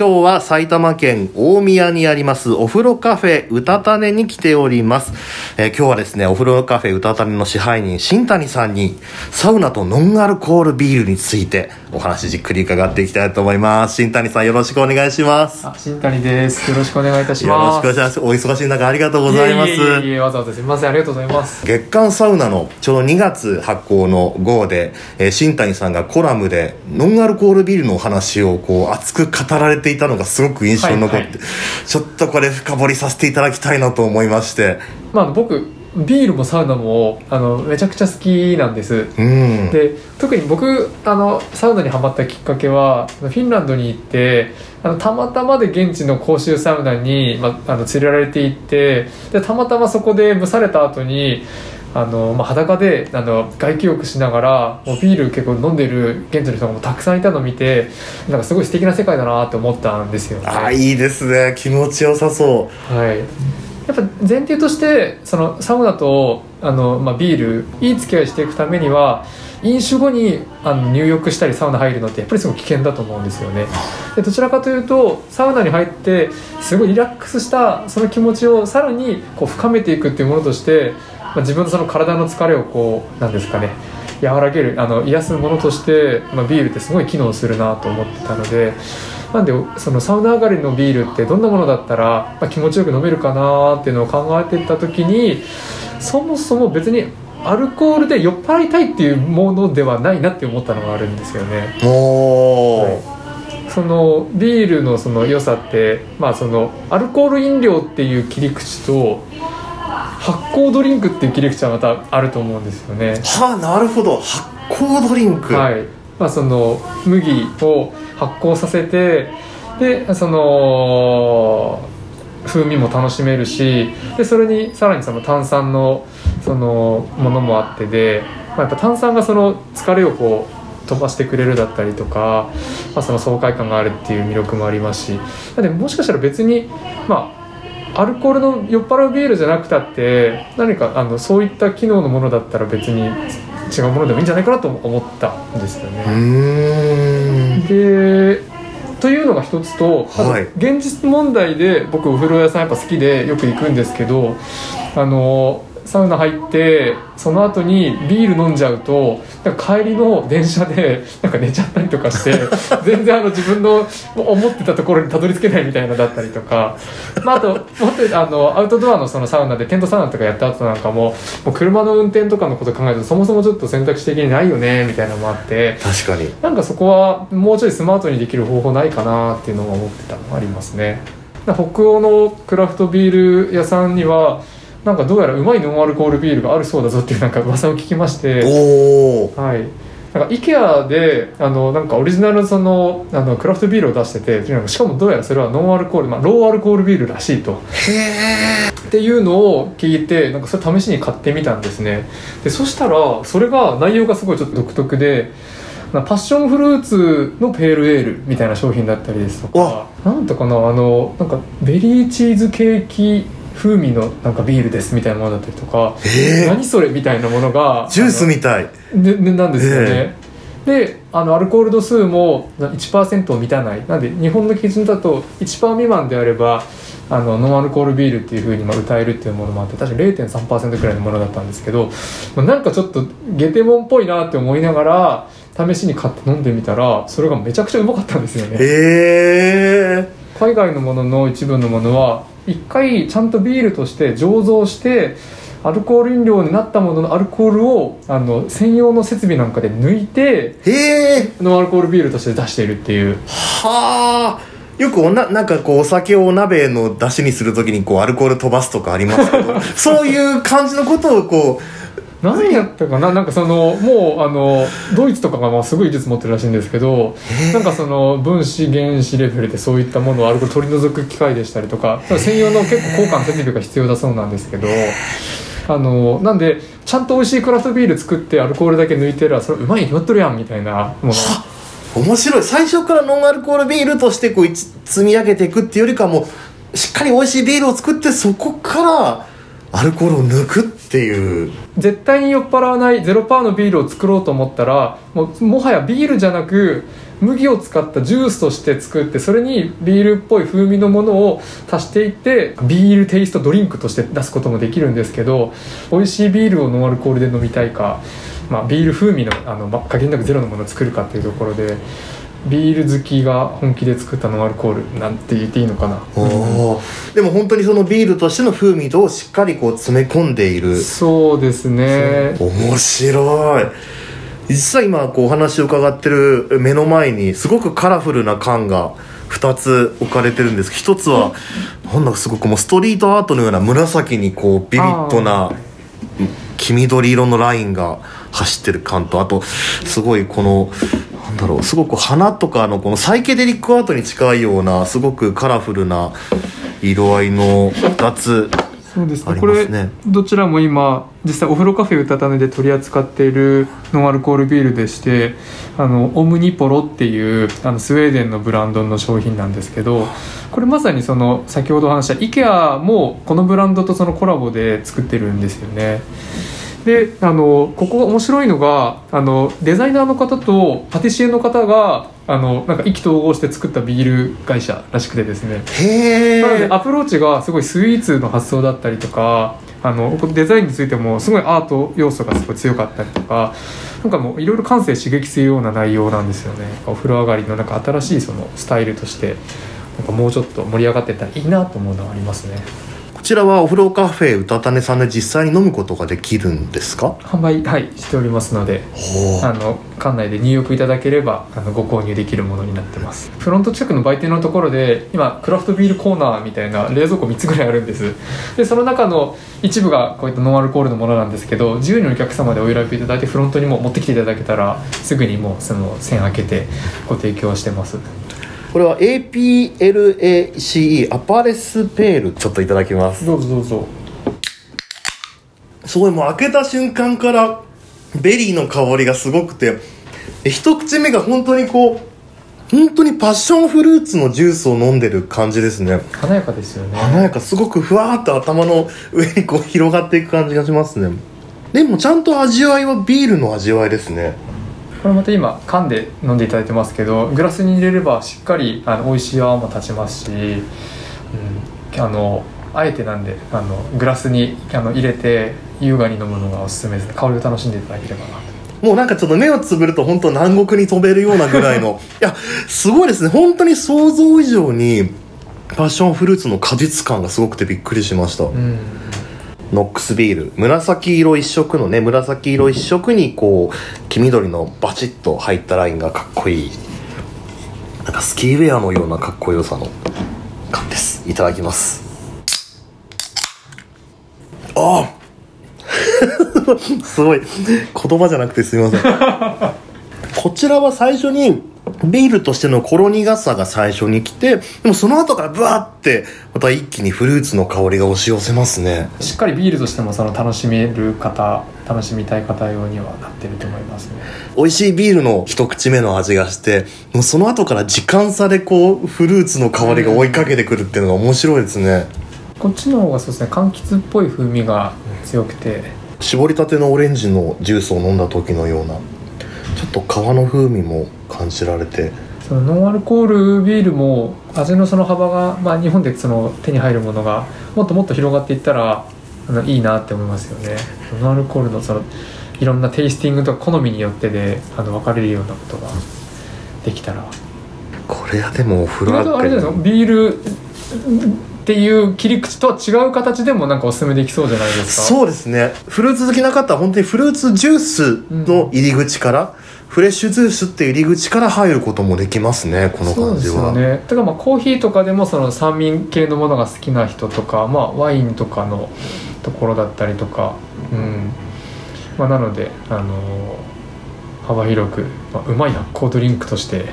今日は埼玉県大宮にありますお風呂カフェうたたねに来ております。えー今日はですね、お風呂カフェうたたねの支配人、新谷さんに、サウナとノンアルコールビールについてお話じっくり伺っていきたいと思います。新谷さんよろしくお願いします。あ、新谷です。よろしくお願いいたしよろします。くお願いします。お忙しい中ありがとうございます。いえいえわざわざすみません。ありがとうございます。月刊サウナのちょうど2月発行の号で、えー新谷さんがコラムでノンアルコールビールのお話をこう熱く語られていたのがすごく印象に残って、はいはい。ちょっとこれ深掘りさせていただきたいなと思いまして。まあ、僕、ビールもサウナも、あの、めちゃくちゃ好きなんです。うん。で特に僕あのサウナにハマったきっかけはフィンランドに行ってあのたまたまで現地の公衆サウナに、まあ、あの連れられて行ってでたまたまそこで蒸された後にあの、まあ、裸であの外気浴しながらもうビール結構飲んでる現地の人がもうたくさんいたのを見てなんかすごい素敵な世界だなって思ったんですよ。ね。ああいいですね。気持ちよさそはい、やっぱ前提としてそのサウナとあの、まあ、ビールいい付き合いしていくためには飲酒後にあの入浴したりサウナ入るのってやっぱりすごい危険だと思うんですよね。でどちらかというとサウナに入ってすごいリラックスしたその気持ちをさらにこう深めていくっていうものとして、まあ、自分のその体の疲れをこうなんですかね和らげるあの癒すものとして、まあ、ビールってすごい機能するなと思ってたのでなんでそのサウナ上がりのビールってどんなものだったら、まあ、気持ちよく飲めるかなっていうのを考えてた時にそもそも別にアルコールで酔っ払いたいっていうものではないなって思ったのがあるんですよね。うおー、そのビールのその良さって、まあ、そのアルコール飲料っていう切り口と発酵ドリンクっていう切り口はまたあると思うんですよね。はあなるほど。発酵ドリンク、はい。まあ、その麦を発酵させてでその風味も楽しめるしでそれにさらにその炭酸のそのものもあってで、まあ、やっぱ炭酸がその疲れをこう飛ばしてくれるだったりとか、まあ、その爽快感があるっていう魅力もありますし。なんでもしかしたら別にまあアルコールの酔っ払うビールじゃなくたって何かあのそういった機能のものだったら別に違うものでもいいんじゃないかなと思ったんですようね。でというのが一つとはい現実問題で僕お風呂屋さんやっぱ好きでよく行くんですけどあのサウナ入ってその後にビール飲んじゃうと帰りの電車で なんか寝ちゃったりとかして 全然あの自分の思ってたところにたどり着けないみたいなのだったりとか、まあ、あともっとあのアウトドアのそのサウナでテントサウナとかやった後なんかももう車の運転とかのこと考えるとそもそもちょっと選択肢的にないよねみたいなのもあって。確かに。なんかそこはもうちょいスマートにできる方法ないかなっていうのを思ってたのがありますね。北欧のクラフトビール屋さんにはなんかどうやらうまいノンアルコールビールがあるそうだぞっていうなんか噂を聞きましてはい。なんか IKEA であのなんかオリジナルのそのあのクラフトビールを出しててしかもどうやらそれはノンアルコール、まあ、ローアルコールビールらしいと。っていうのを聞いてなんかそれ試しに買ってみたんですね。でそしたらそれが内容がすごいちょっと独特でなパッションフルーツのペールエールみたいな商品だったりですとかなんとかなあのなんかベリーチーズケーキ風味のなんかビールですみたいなものだったりとか、えー。何それみたいなものがジュースみたい。ででなんですよね、であのアルコール度数も1%を満たない。なんで日本の基準だと1%未満であればあのノンアルコールビールっていうふうにまあ歌えるっていうものもあって確か0.3%くらいのものだったんですけど、まあ、なんかちょっとゲテモンっぽいなって思いながら試しに買って飲んでみたらそれがめちゃくちゃうまかったんですよね。え海外のものの一部のものは一回ちゃんとビールとして醸造してアルコール飲料になったもののアルコールをあの専用の設備なんかで抜いてノンアルコールビールとして出しているっていう。はあ。よくおななんかこうお酒をお鍋の出汁にするときにこうアルコール飛ばすとかありますけど そういう感じのことをこ何やったかな？なんかそのもうあのドイツとかがまあすごい技術持ってるらしいんですけどなんかその分子原子レベルでそういったものをアルコール取り除く機械でしたりとか専用の結構高価な設備が必要だそうなんですけどあのなんでちゃんと美味しいクラフトビール作ってアルコールだけ抜いてらそれうまいに決まっとるやんみたいなもの。う面白い。最初からノンアルコールビールとしてこう積み上げていくっていうよりかはもうしっかり美味しいビールを作ってそこからアルコールを抜くっていう。絶対に酔っ払わないゼロパーのビールを作ろうと思ったらもうもはやビールじゃなく麦を使ったジュースとして作ってそれにビールっぽい風味のものを足していってビールテイストドリンクとして出すこともできるんですけど美味しいビールをノンアルコールで飲みたいか、まあ、ビール風味のあの、まあ、限りなくゼロのものを作るかっていうところでビール好きが本気で作ったノンアルコールなんて言っていいのかな、おーでも本当にそのビールとしての風味をしっかりこう詰め込んでいる。そうですね。面白い。実際今こうお話を伺ってる目の前にすごくカラフルな缶が2つ置かれてるんです。一つはなんだかすごくもうストリートアートのような紫にこうビビッドな黄緑色のラインが走ってる缶とあとすごいこのだろうすごく花とかのこのサイケデリックアートに近いようなすごくカラフルな色合いの2つそうですあね。これどちらも今実際お風呂カフェうたたねで取り扱っているノンアルコールビールでしてあのオムニポロっていうあのスウェーデンのブランドの商品なんですけどこれまさにその先ほどお話した IKEA もこのブランドとそのコラボで作ってるんですよねであのここが面白いのがあのデザイナーの方とパティシエの方があのなんか意気投合して作ったビール会社らしくてですね。なのでアプローチがすごいスイーツの発想だったりとかあのデザインについてもすごいアート要素がすごい強かったりとかなんかもういろいろ感性刺激するような内容なんですよね。お風呂上がりのなんか新しいそのスタイルとしてなんかもうちょっと盛り上がってったらいいなと思うのはありますねこちらはお風呂カフェうたたねさんで実際に飲むことができるんですか？販売はいしておりますのでほあの館内で入浴いただければあのご購入できるものになってます。フロント近くの売店のところで今クラフトビールコーナーみたいな冷蔵庫3つぐらいあるんです。でその中の一部がこういったノンアルコールのものなんですけど自由にお客様でお選びいただいてフロントにも持ってきていただけたらすぐにもうその線開けてご提供してますこれは APLACE アパレスペールちょっといただきます。どうぞどうぞ。すごいもう開けた瞬間からベリーの香りがすごくてえ一口目が本当にこう本当にパッションフルーツのジュースを飲んでる感じですね。華やかですよね。華やかすごくふわーっと頭の上にこう広がっていく感じがしますね。でもちゃんと味わいはビールの味わいですねこれまた今缶で飲んでいただいてますけどグラスに入れればしっかりあの美味しい泡も立ちますし、うん、あのあえてなんであのグラスにあの入れて優雅に飲むのがおすすめです。香りを楽しんでいただければなと。もうなんかちょっと目をつぶると本当南国に飛べるようなぐらいの いやすごいですね。本当に想像以上にパッションフルーツの果実感がすごくてびっくりしました、うんノックスビール。紫色一色のね紫色一色にこう黄緑のバチッと入ったラインがかっこいい。なんかスキーウェアのようなかっこよさの缶です。いただきます。あ！あ すごい。言葉じゃなくてすみません。こちらは最初にビールとしてのほろ苦さが最初に来てでもその後からブワーってまた一気にフルーツの香りが押し寄せますね。しっかりビールとしてもその楽しめる方楽しみたい方用にはなってると思いますね。美味しいビールの一口目の味がしてもうその後から時間差でこうフルーツの香りが追いかけてくるっていうのが面白いですね。こっちの方がそうですね柑橘っぽい風味が強くて。絞りたてのオレンジのジュースを飲んだ時のようなちょっと皮の風味も感じられて。そのノンアルコールビールも味のその幅が、まあ、日本でその手に入るものがもっともっと広がっていったらあのいいなって思いますよね。ノンアルコールのそのいろんなテイスティングとか好みによってであの分かれるようなことができたら。これはでもお風呂あれじゃないですか？ビールっていう切り口とは違う形でもなんかおすすめできそうじゃないですか？そうですね。フルーツ好きな方は本当にフルーツジュースの入り口から、フレッシュジュースって入り口から入ることもできますねこのそうです感じはよね。だからまあコーヒーとかでもその酸味系のものが好きな人とか、まあ、ワインとかのところだったりとか、うん。まあ、なので、あのー幅広く、まあ、うまい発酵ドリンクとして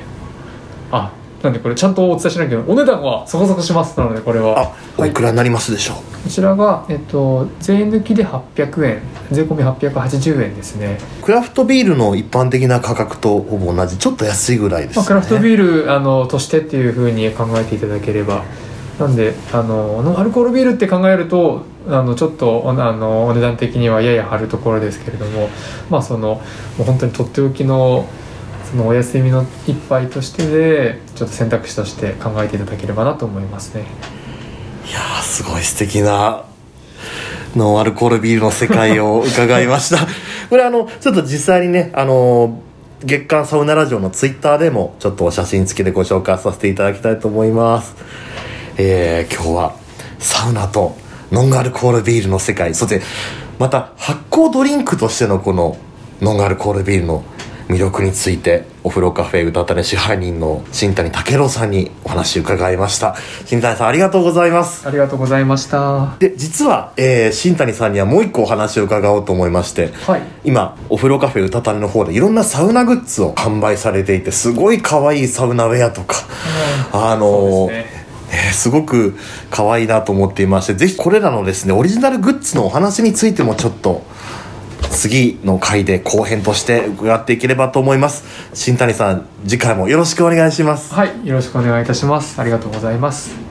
あなんでこれちゃんとお伝えしなきゃお値段はそこそこします。なのでこれは。あおいくらになりますでしょう、こちらが、えっと、税抜きで800円。税込み880円ですね。クラフトビールの一般的な価格とほぼ同じ。ちょっと安いぐらいですまあ、よね、クラフトビールあのとしてっていうふうに考えていただければ。なんであのノンアルコールビールって考えるとあのちょっとおあのお値段的にはやや張るところですけれども。まあそのもう本当にとっておきのそのお休みの一杯としてでちょっと選択肢として考えていただければなと思いますね。いやーすごい素敵なノンアルコールビールの世界を伺いました。これあのちょっと実際にねあの月刊サウナラジオのツイッターでもちょっと写真付きでご紹介させていただきたいと思います。えー、今日はサウナとノンアルコールビールの世界。そしてまた発酵ドリンクとしてのこのノンアルコールビールの魅力についてお風呂カフェうたたね支配人の新谷武郎さんにお話伺いました。新谷さんありがとうございます。ありがとうございました。で実は、えー、新谷さんにはもう一個お話を伺おうと思いましてはい。今お風呂カフェうたたねの方でいろんなサウナグッズを販売されていてすごい可愛いサウナウェアとかあのーえーすごく可愛いなと思っていましてぜひこれらのですねオリジナルグッズのお話についてもちょっと次の回で後編として伺っていければと思います。新谷さん次回もよろしくお願いします。はいよろしくお願いいたします。ありがとうございます。